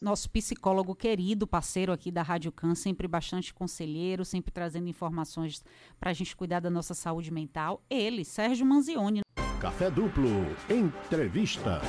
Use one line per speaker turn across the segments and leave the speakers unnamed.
nosso psicólogo querido, parceiro aqui da Rádio Can, sempre bastante conselheiro, sempre trazendo informações para a gente cuidar da nossa saúde mental. Ele, Sérgio Manzioni.
Café Duplo, entrevista.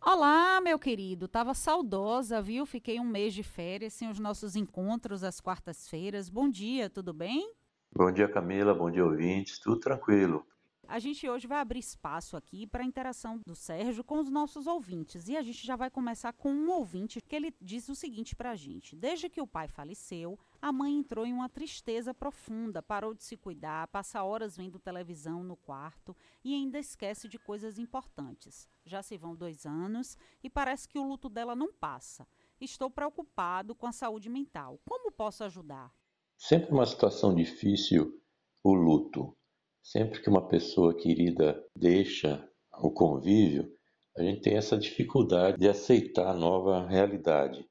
Olá, meu querido. Tava saudosa, viu? Fiquei um mês de férias sem os nossos encontros às quartas-feiras. Bom dia, tudo bem?
Bom dia, Camila. Bom dia, ouvintes. Tudo tranquilo.
A gente hoje vai abrir espaço aqui para a interação do Sérgio com os nossos ouvintes. E a gente já vai começar com um ouvinte que ele diz o seguinte para a gente: Desde que o pai faleceu, a mãe entrou em uma tristeza profunda, parou de se cuidar, passa horas vendo televisão no quarto e ainda esquece de coisas importantes. Já se vão dois anos e parece que o luto dela não passa. Estou preocupado com a saúde mental. Como posso ajudar?
Sempre uma situação difícil o luto Sempre que uma pessoa querida deixa o convívio, a gente tem essa dificuldade de aceitar a nova realidade.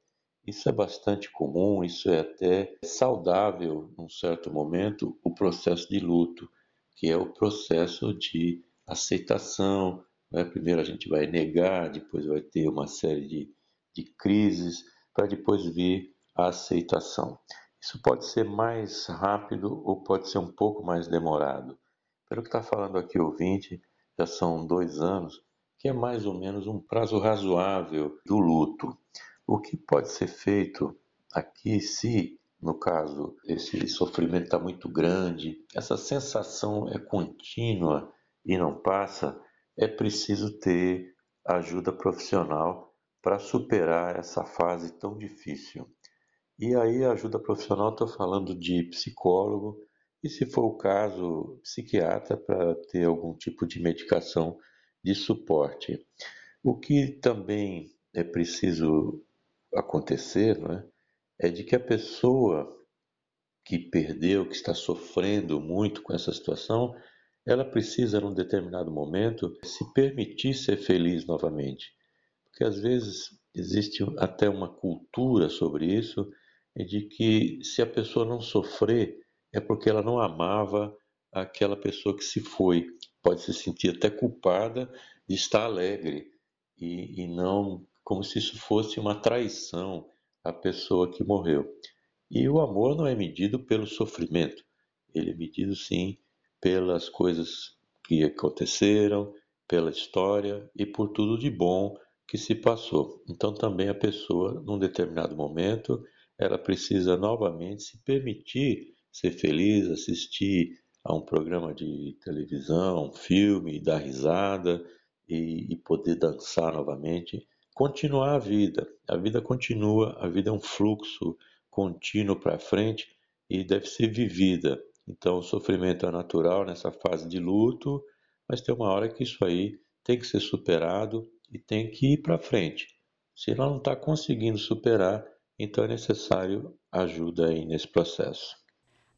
Isso é bastante comum, isso é até saudável, num certo momento, o processo de luto, que é o processo de aceitação. Né? Primeiro a gente vai negar, depois vai ter uma série de, de crises, para depois vir a aceitação. Isso pode ser mais rápido ou pode ser um pouco mais demorado. Pelo que está falando aqui o ouvinte, já são dois anos, que é mais ou menos um prazo razoável do luto. O que pode ser feito aqui, se no caso esse sofrimento está muito grande, essa sensação é contínua e não passa, é preciso ter ajuda profissional para superar essa fase tão difícil. E aí, ajuda profissional, estou falando de psicólogo, e, se for o caso, psiquiatra para ter algum tipo de medicação de suporte. O que também é preciso acontecer não é? é de que a pessoa que perdeu, que está sofrendo muito com essa situação, ela precisa, num determinado momento, se permitir ser feliz novamente. Porque às vezes existe até uma cultura sobre isso, de que se a pessoa não sofrer, é porque ela não amava aquela pessoa que se foi. Pode se sentir até culpada de estar alegre e, e não como se isso fosse uma traição à pessoa que morreu. E o amor não é medido pelo sofrimento, ele é medido sim pelas coisas que aconteceram, pela história e por tudo de bom que se passou. Então também a pessoa, num determinado momento, ela precisa novamente se permitir ser feliz, assistir a um programa de televisão, um filme, dar risada e, e poder dançar novamente, continuar a vida. A vida continua, a vida é um fluxo contínuo para frente e deve ser vivida. Então, o sofrimento é natural nessa fase de luto, mas tem uma hora que isso aí tem que ser superado e tem que ir para frente. Se ela não está conseguindo superar, então é necessário ajuda aí nesse processo.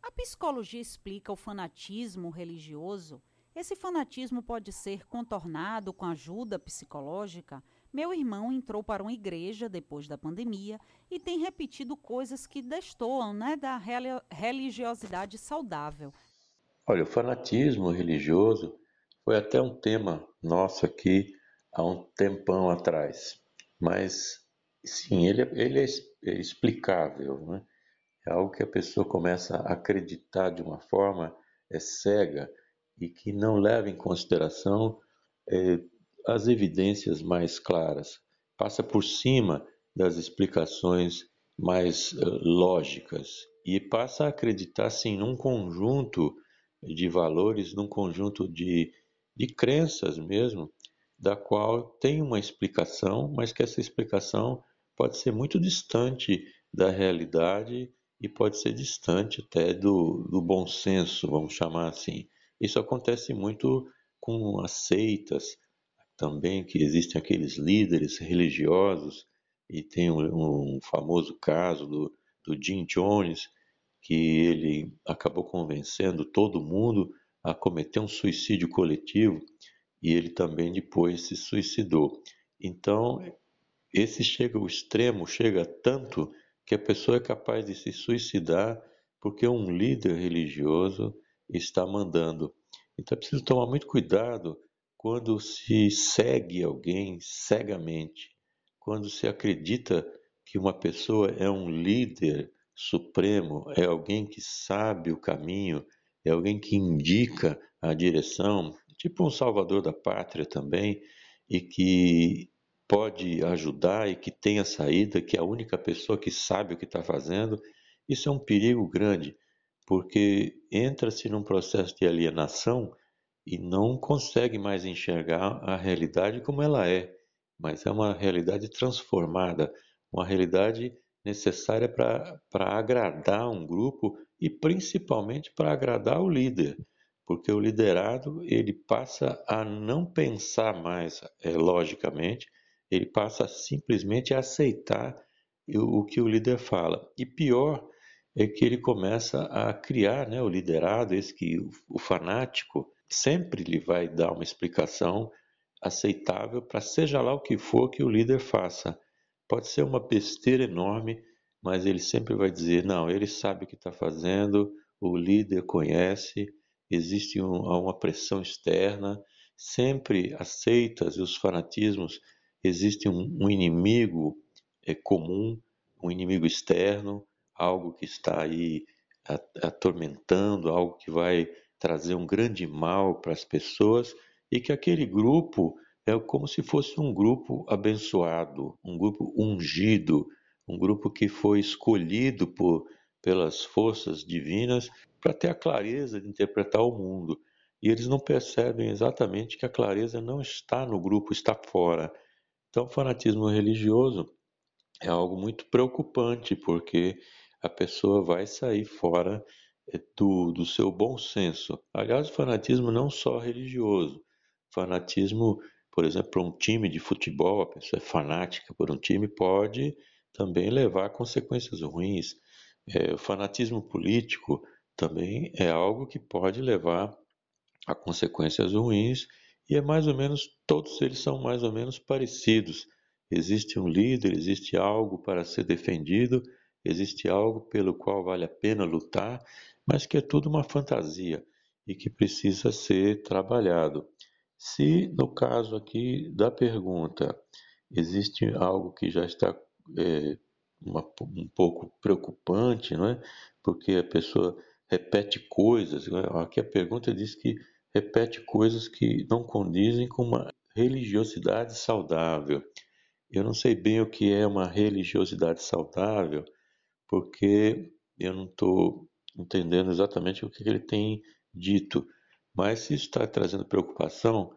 A psicologia explica o fanatismo religioso? Esse fanatismo pode ser contornado com ajuda psicológica? Meu irmão entrou para uma igreja depois da pandemia e tem repetido coisas que destoam né, da religiosidade saudável.
Olha, o fanatismo religioso foi até um tema nosso aqui há um tempão atrás. Mas, sim, ele, é, ele é explicável. Né? É algo que a pessoa começa a acreditar de uma forma é, cega e que não leva em consideração é, as evidências mais claras, passa por cima das explicações mais uh, lógicas e passa a acreditar sim num conjunto de valores, num conjunto de, de crenças mesmo, da qual tem uma explicação, mas que essa explicação pode ser muito distante da realidade e pode ser distante até do, do bom senso, vamos chamar assim. Isso acontece muito com as seitas também, que existem aqueles líderes religiosos, e tem um, um famoso caso do, do Jim Jones, que ele acabou convencendo todo mundo a cometer um suicídio coletivo e ele também depois se suicidou. Então, esse chega ao extremo, chega tanto que a pessoa é capaz de se suicidar porque um líder religioso está mandando. Então é preciso tomar muito cuidado quando se segue alguém cegamente, quando se acredita que uma pessoa é um líder supremo, é alguém que sabe o caminho, é alguém que indica a direção, tipo um salvador da pátria também, e que pode ajudar e que tem a saída, que é a única pessoa que sabe o que está fazendo, isso é um perigo grande, porque entra-se num processo de alienação e não consegue mais enxergar a realidade como ela é, mas é uma realidade transformada, uma realidade necessária para agradar um grupo e principalmente para agradar o líder, porque o liderado ele passa a não pensar mais é, logicamente, ele passa simplesmente a aceitar o, que o líder fala. E pior é que ele começa a criar, né, o liderado, esse que o, fanático sempre lhe vai dar uma explicação aceitável para seja lá o que for que o líder faça. Pode ser uma besteira enorme, mas ele sempre vai dizer: não, ele sabe o que está fazendo, o líder conhece, existe um, uma pressão externa, sempre aceitas e os fanatismos existe um, um inimigo é, comum, um inimigo externo, algo que está aí atormentando, algo que vai trazer um grande mal para as pessoas e que aquele grupo é como se fosse um grupo abençoado, um grupo ungido, um grupo que foi escolhido por, pelas forças divinas para ter a clareza de interpretar o mundo. E eles não percebem exatamente que a clareza não está no grupo, está fora. Então, o fanatismo religioso é algo muito preocupante, porque a pessoa vai sair fora eh, do, do seu bom senso. Aliás, o fanatismo não só religioso, fanatismo, por exemplo, um time de futebol, a pessoa é fanática por um time, pode também levar a consequências ruins. É, o fanatismo político também é algo que pode levar a consequências ruins e é mais ou menos, todos eles são mais ou menos parecidos. Existe um líder, existe algo para ser defendido, existe algo pelo qual vale a pena lutar, mas que é tudo uma fantasia e que precisa ser trabalhado. Se no caso aqui da pergunta existe algo que já está é, uma, um pouco preocupante, não é? Porque a pessoa repete coisas. É? Aqui a pergunta diz que repete coisas que não condizem com uma religiosidade saudável. Eu não sei bem o que é uma religiosidade saudável, porque eu não estou entendendo exatamente o que ele tem dito. Mas se isso está trazendo preocupação,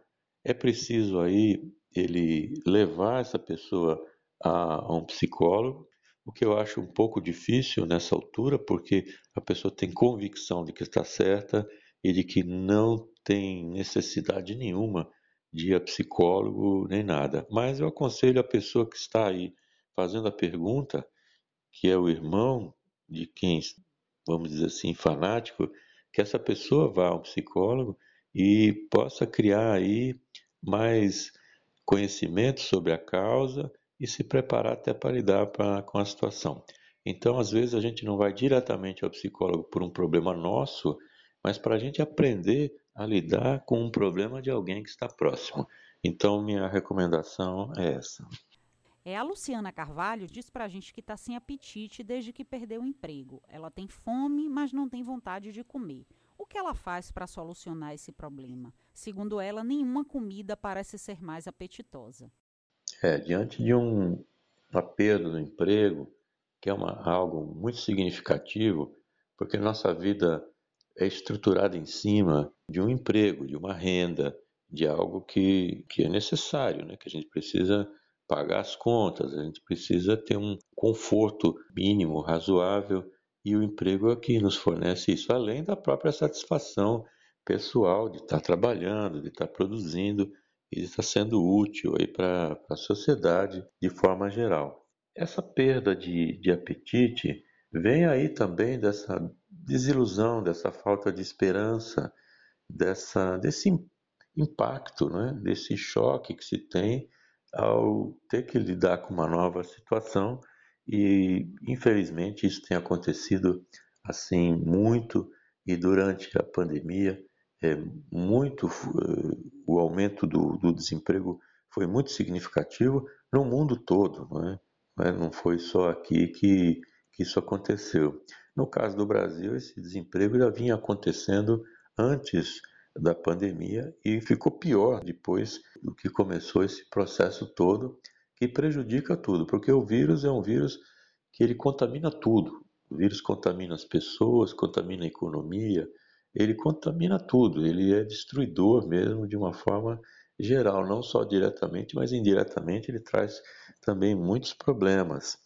é preciso aí ele levar essa pessoa a, a um psicólogo, o que eu acho um pouco difícil nessa altura, porque a pessoa tem convicção de que está certa e de que não tem necessidade nenhuma de ir a psicólogo nem nada. Mas eu aconselho a pessoa que está aí fazendo a pergunta, que é o irmão de quem, vamos dizer assim, fanático, que essa pessoa vá a um psicólogo e possa criar aí mais conhecimento sobre a causa e se preparar até para lidar pra, com a situação. Então, às vezes, a gente não vai diretamente ao psicólogo por um problema nosso, mas para a gente aprender a lidar com um problema de alguém que está próximo. Então, minha recomendação é essa.
É, a Luciana Carvalho diz para a gente que está sem apetite desde que perdeu o emprego. Ela tem fome, mas não tem vontade de comer. O que ela faz para solucionar esse problema? Segundo ela, nenhuma comida parece ser mais apetitosa.
É, diante de um, uma perda do emprego, que é uma, algo muito significativo, porque nossa vida é estruturada em cima de um emprego, de uma renda, de algo que, que é necessário, né? que a gente precisa pagar as contas, a gente precisa ter um conforto mínimo, razoável, e o emprego é que nos fornece isso, além da própria satisfação pessoal de estar trabalhando, de estar produzindo e está sendo útil para a sociedade de forma geral. Essa perda de, de apetite vem aí também dessa desilusão, dessa falta de esperança, dessa, desse impacto, né? desse choque que se tem ao ter que lidar com uma nova situação e infelizmente isso tem acontecido assim muito e durante a pandemia é, muito o aumento do, do, desemprego foi muito significativo no mundo todo, não, é? não é? foi só aqui que, que isso aconteceu. No caso do Brasil, esse desemprego já vinha acontecendo antes da pandemia e ficou pior depois do que começou esse processo todo que prejudica tudo, porque o vírus é um vírus que ele contamina tudo. O vírus contamina as pessoas, contamina a economia, ele contamina tudo, ele é destruidor mesmo de uma forma geral, não só diretamente, mas indiretamente ele traz também muitos problemas.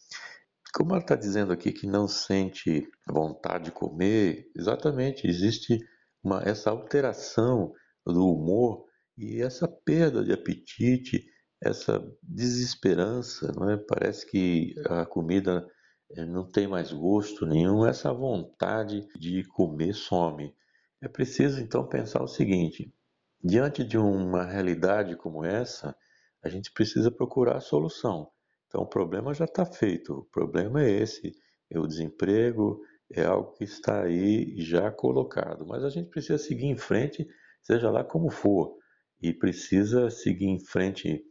Como ela está dizendo aqui que não sente vontade de comer, exatamente, existe uma, essa alteração do humor e essa perda de apetite, essa desesperança, não é? parece que a comida eh, não tem mais gosto nenhum, essa vontade de comer some. É preciso então pensar o seguinte: diante de uma realidade como essa, a gente precisa procurar a solução. Então o problema já está feito, o problema é esse, é o desemprego, é algo que está aí já colocado. Mas a gente precisa seguir em frente, seja lá como for, e precisa seguir em frente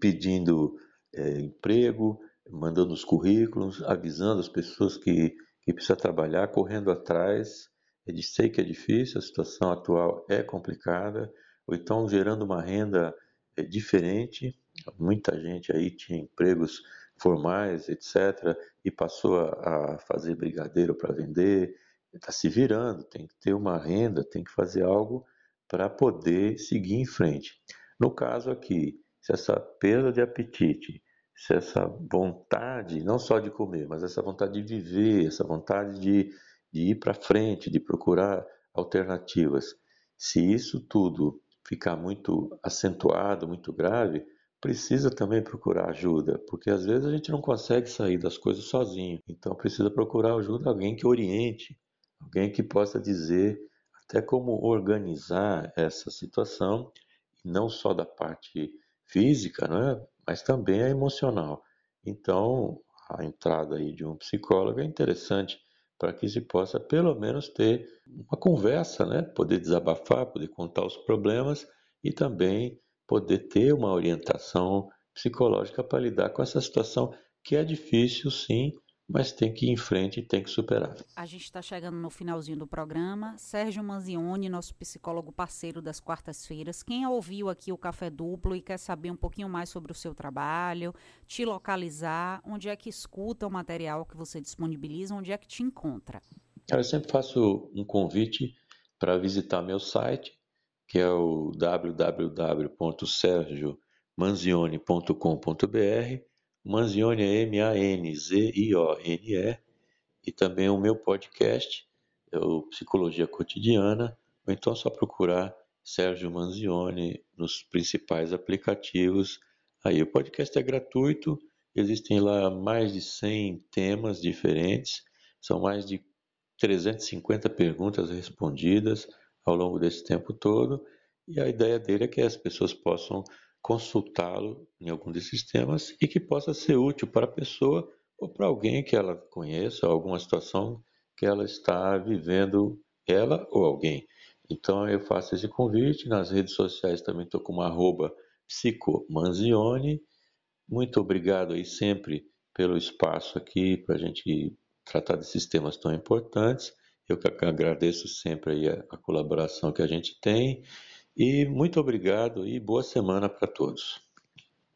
pedindo é, emprego, mandando os currículos, avisando as pessoas que, que precisa trabalhar, correndo atrás. Eu sei que é difícil, a situação atual é complicada, ou então gerando uma renda é, diferente. Muita gente aí tinha empregos formais, etc., e passou a, a fazer brigadeiro para vender, está se virando, tem que ter uma renda, tem que fazer algo para poder seguir em frente. No caso aqui, se essa perda de apetite, se essa vontade, não só de comer, mas essa vontade de viver, essa vontade de, de ir para frente, de procurar alternativas, se isso tudo ficar muito acentuado, muito grave, precisa também procurar ajuda, porque às vezes a gente não consegue sair das coisas sozinho. Então precisa procurar ajuda alguém que oriente, alguém que possa dizer até como organizar essa situação, não só da parte física, né, mas também a emocional. Então, a entrada aí de um psicólogo é interessante para que se possa pelo menos ter uma conversa, né, poder desabafar, poder contar os problemas e também poder ter uma orientação psicológica para lidar com essa situação que é difícil, sim, mas tem que ir em frente e tem que superar.
A gente está chegando no finalzinho do programa. Sérgio Manzioni, nosso psicólogo parceiro das quartas-feiras. Quem ouviu aqui o Café Duplo e quer saber um pouquinho mais sobre o seu trabalho, te localizar, onde é que escuta o material que você disponibiliza, onde é que te encontra?
Eu sempre faço um convite para visitar meu site, que é o www.sergiomanzione.com.br. Manzione é M-A-N-Z-I-O-N-E. E também o meu podcast, é o Psicologia Cotidiana, ou então é só procurar Sérgio Manzione nos principais aplicativos. Aí o podcast é gratuito, existem lá mais de 100 temas diferentes, são mais de 350 perguntas respondidas ao longo desse tempo todo, e a ideia dele é que as pessoas possam consultá-lo em algum desses temas e que possa ser útil para a pessoa ou para alguém que ela conheça, alguma situação que ela está vivendo, ela ou alguém. Então eu faço esse convite, nas redes sociais também estou com uma arroba psicomanzione. Muito obrigado aí sempre pelo espaço aqui para a gente tratar desses temas tão importantes. Eu agradeço sempre a, a colaboração que a gente tem e muito obrigado e boa semana para todos.